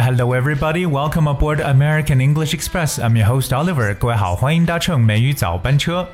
hello everybody. Welcome aboard American English Express. I'm your host Oliver. 各位好，欢迎搭乘美语早班车。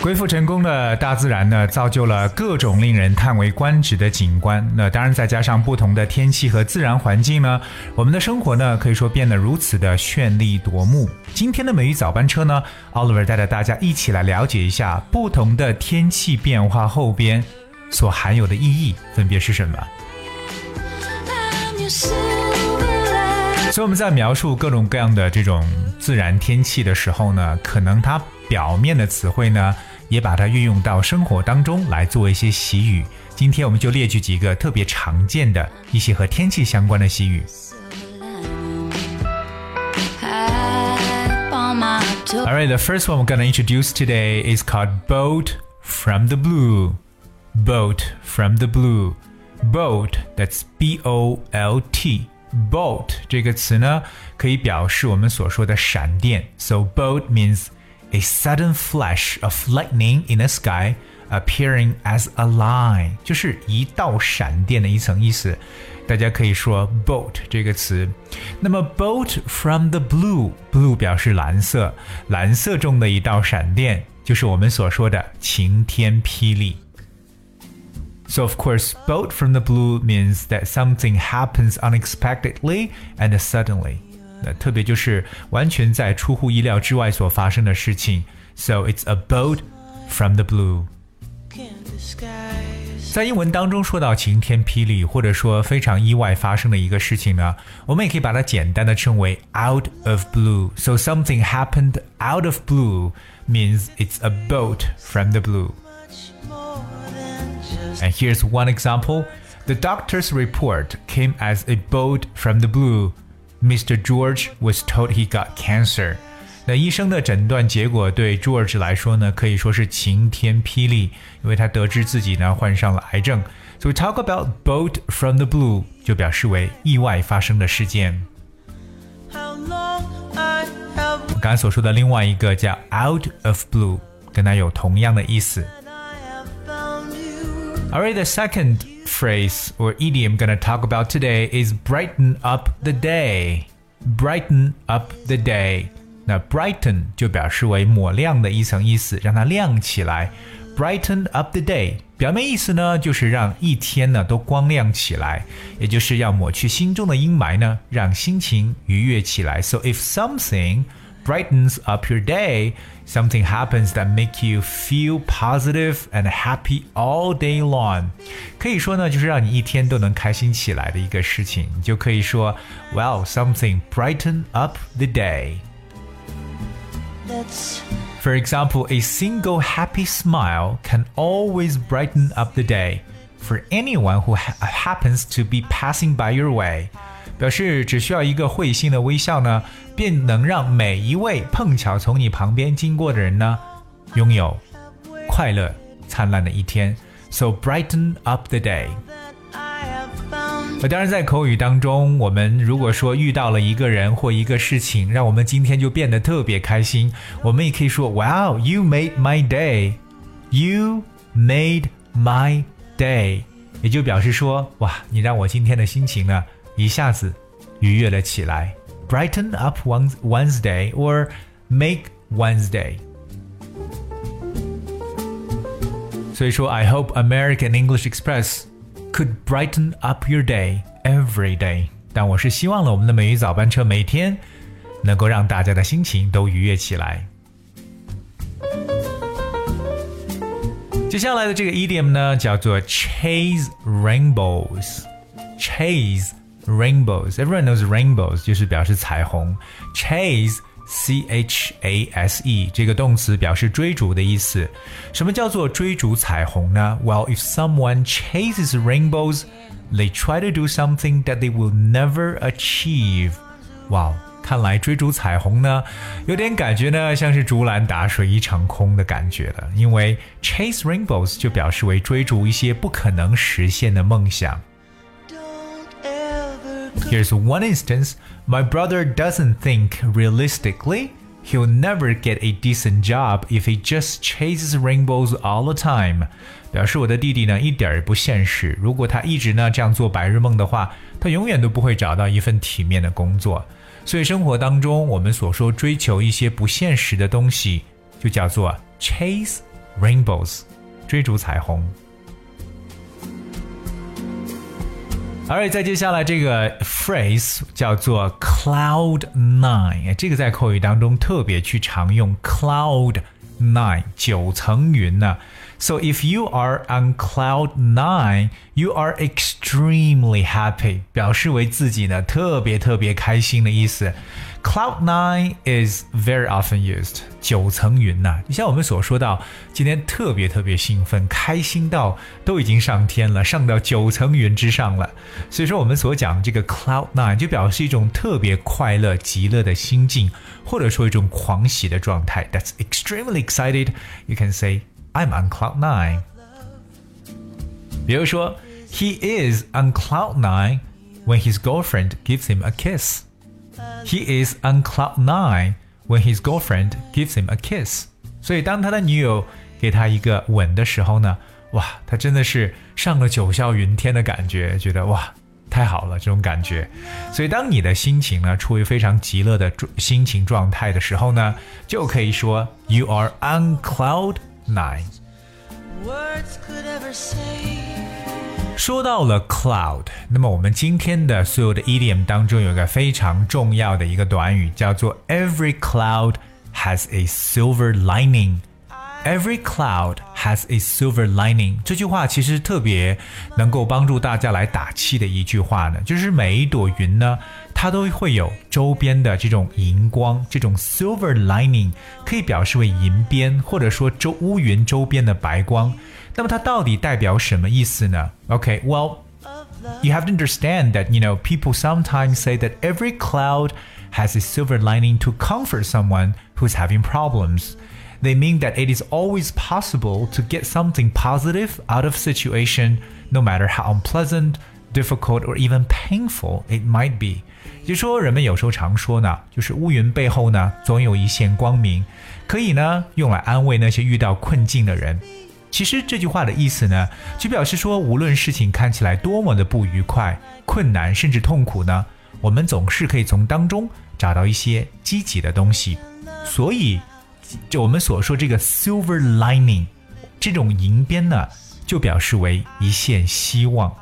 归复成功的大自然呢，造就了各种令人叹为观止的景观。那当然，再加上不同的天气和自然环境呢，我们的生活呢，可以说变得如此的绚丽夺目。今天的美语早班车呢，Oliver 带着大家一起来了解一下不同的天气变化后边所含有的意义分别是什么。所以我们在描述各种各样的这种自然天气的时候呢，可能它表面的词汇呢。也把它运用到生活当中来做一些习语。今天我们就列举几个特别常见的一些和天气相关的习语。Alright, the first one we're gonna introduce today is called "boat from the blue." Boat from the blue. Boat, that's B-O-L-T. Boat 这个词呢，可以表示我们所说的闪电。So boat means a sudden flash of lightning in the sky appearing as a line，就是一道闪电的一层意思。大家可以说 boat 这个词。那么 boat from the blue，blue 表示蓝色，蓝色中的一道闪电，就是我们所说的晴天霹雳。 so, of course, bolt from the blue means that something happens unexpectedly and suddenly. 那特别就是完全在出乎意料之外所发生的事情。So it's a bolt from the blue. 在英文当中说到晴天霹雳，或者说非常意外发生的一个事情呢，我们也可以把它简单的称为 out of blue. So something happened out of blue means it's a bolt from the blue. And here's one example. The doctor's report came as a bolt from the blue. Mr. George was told he got cancer。那医生的诊断结果对 George 来说呢，可以说是晴天霹雳，因为他得知自己呢患上了癌症。So we talk about boat from the blue，就表示为意外发生的事件。刚才所说的另外一个叫 out of blue，跟它有同样的意思。 Alright, the second phrase or idiom gonna talk about today is brighten up the day. Brighten up the day. 那 brighten 就表示为抹亮的一层意思，让它亮起来。Brighten up the day，表面意思呢就是让一天呢都光亮起来，也就是要抹去心中的阴霾呢，让心情愉悦起来。So if something brightens up your day, something happens that make you feel positive and happy all day long。可以说呢，就是让你一天都能开心起来的一个事情，你就可以说，Well, something brighten up the day. For example, a single happy smile can always brighten up the day for anyone who ha happens to be passing by your way. 表示只需要一个会心的微笑呢，便能让每一位碰巧从你旁边经过的人呢，拥有快乐灿烂的一天。So brighten up the day。当然，在口语当中，我们如果说遇到了一个人或一个事情，让我们今天就变得特别开心，我们也可以说，Wow, you made my day. You made my day，也就表示说，哇，你让我今天的心情呢。一下子愉悦了起来，brighten up one's one's day or make one's day。所以说，I hope American English Express could brighten up your day every day。但我是希望了我们的美语早班车每天能够让大家的心情都愉悦起来。接下来的这个 idiom 呢，叫做 chase rainbows。chase rainbows. Everyone knows rainbows 就是表示彩虹。Chase C H A S E 这个动词表示追逐的意思。什么叫做追逐彩虹呢？Well, if someone chases rainbows, they try to do something that they will never achieve. 哇，看来追逐彩虹呢，有点感觉呢，像是竹篮打水一场空的感觉了。因为 chase rainbows 就表示为追逐一些不可能实现的梦想。Here's one instance my brother doesn't think realistically He'll never get a decent job if he just chases rainbows all the time。表示我的弟弟呢一点儿也不现实。如果他一直呢这样做白日梦的话，他永远都不会找到一份体面的工作。所以生活当中我们所说追求一些不现实的东西，就叫做 chase rainbows，追逐彩虹。 Alright，再接下来这个 phrase 叫做 cloud nine，这个在口语当中特别去常用 cloud nine 九层云呢。So if you are on cloud nine, you are extremely happy，表示为自己呢特别特别开心的意思。Cloud nine is very often used，九层云呐、就像我们所说到，今天特别特别兴奋，开心到都已经上天了，上到九层云之上了。所以说我们所讲这个 cloud nine 就表示一种特别快乐、极乐的心境，或者说一种狂喜的状态。That's extremely excited. You can say. I'm on cloud nine. 比如说，He is on cloud nine when his girlfriend gives him a kiss. He is on cloud nine when his girlfriend gives him a kiss. 所以当他的女友给他一个吻的时候呢，哇，他真的是上了九霄云天的感觉，觉得哇，太好了这种感觉。所以当你的心情呢处于非常极乐的心情状态的时候呢，就可以说 You are on cloud nine。说到了 cloud，那么我们今天的所有的 idiom 当中有一个非常重要的一个短语，叫做 Every cloud has a silver lining。Every cloud has a silver lining。这句话其实特别能够帮助大家来打气的一句话呢，就是每一朵云呢， 它都会有周边的这种荧光，这种 silver lining 可以表示为银边，或者说周乌云周边的白光。那么它到底代表什么意思呢？OK，well、okay, you have to understand that you know people sometimes say that every cloud has a silver lining to comfort someone who's having problems. They mean that it is always possible to get something positive out of situation, no matter how unpleasant, difficult, or even painful it might be. 就说人们有时候常说呢，就是乌云背后呢总有一线光明，可以呢用来安慰那些遇到困境的人。其实这句话的意思呢，就表示说，无论事情看起来多么的不愉快、困难，甚至痛苦呢，我们总是可以从当中找到一些积极的东西。所以。就我们所说这个 silver lining，这种银边呢，就表示为一线希望。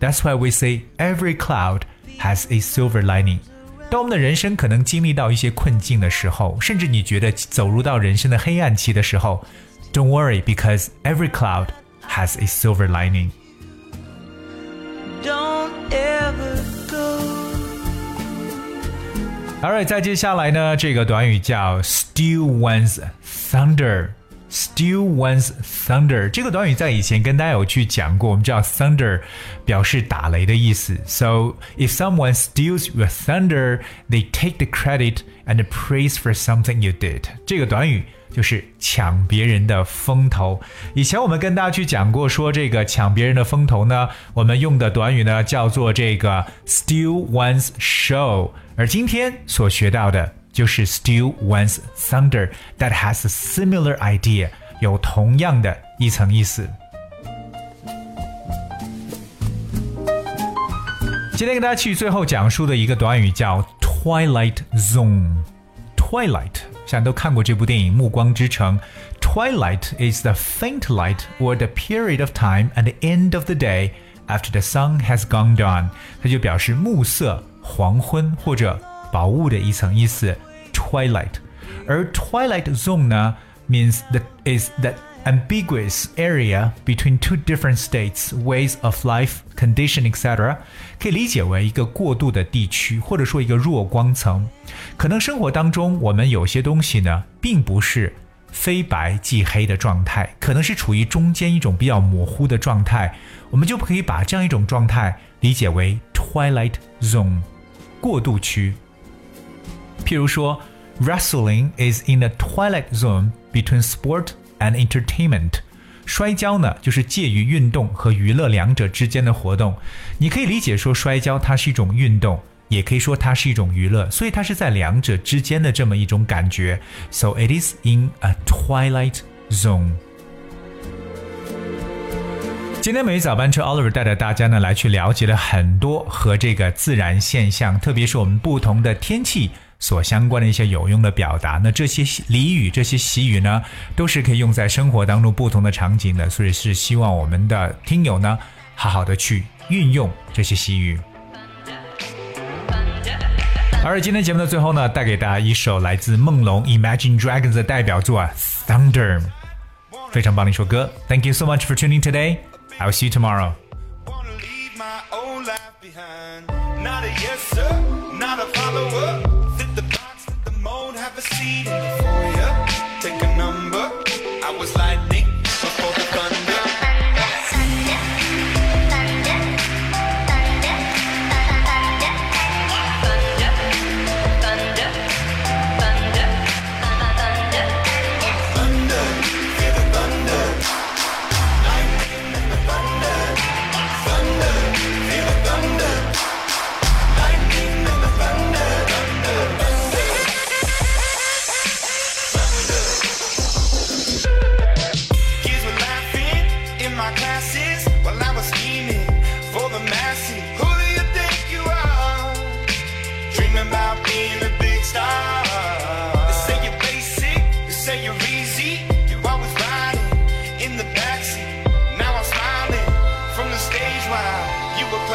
That's why we say every cloud has a silver lining。当我们的人生可能经历到一些困境的时候，甚至你觉得走入到人生的黑暗期的时候，Don't worry because every cloud has a silver lining。Don't ever Alright，再接下来呢，这个短语叫 steal one's thunder。 Steal one's thunder 这个短语在以前跟大家有去讲过，我们知道 thunder 表示打雷的意思。So if someone steals your thunder, they take the credit and praise for something you did。这个短语就是抢别人的风头。以前我们跟大家去讲过，说这个抢别人的风头呢，我们用的短语呢叫做这个 steal one's show。而今天所学到的就是 steal one's thunder that has a similar idea，有同样的一层意思。今天跟大家去最后讲述的一个短语叫 twilight zone。twilight，想都看过这部电影《暮光之城》。Twilight is the faint light or the period of time at the end of the day after the sun has gone down。它就表示暮色。黄昏或者薄雾的一层意思 ，twilight。而 twilight zone 呢，means that is that ambiguous area between two different states, ways of life, condition, etc. 可以理解为一个过渡的地区，或者说一个弱光层。可能生活当中我们有些东西呢，并不是非白即黑的状态，可能是处于中间一种比较模糊的状态，我们就可以把这样一种状态理解为 twilight zone。过渡区。譬如说 ，wrestling is in the twilight zone between sport and entertainment。摔跤呢，就是介于运动和娱乐两者之间的活动。你可以理解说，摔跤它是一种运动， 也可以说它是一种娱乐，所以它是在两者之间的这么一种感觉。So it is in a twilight zone. 今天每日早班车，Oliver 带着大家呢来去了解了很多和这个自然现象，特别是我们不同的天气 所相关的一些有用的表达。那这些俚语、这些习语呢，都是可以用在生活当中不同的场景的，所以是希望我们的听友呢，好好的去运用这些习语。而今天节目的最后呢，带给大家一首来自梦龙 Imagine Dragons 的代表作，《Thunder》，非常棒的一首歌。Thank you so much for tuning today. I'll see you tomorrow. Was lightning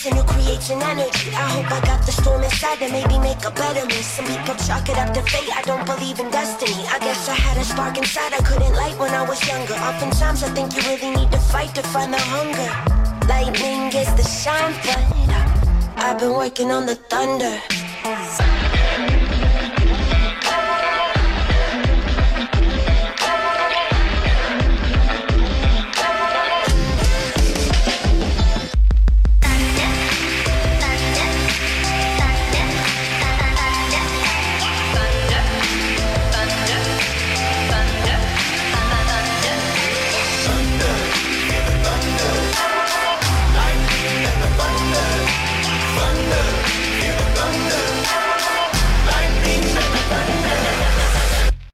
creates an energy. I hope I got the storm inside to maybe make a better me. Some people chalk it up to fate. I don't believe in destiny. I guess I had a spark inside I couldn't light when I was younger. Oftentimes I think you really need to fight to find the hunger. Lightning gets the shine, but I've been working on the thunder.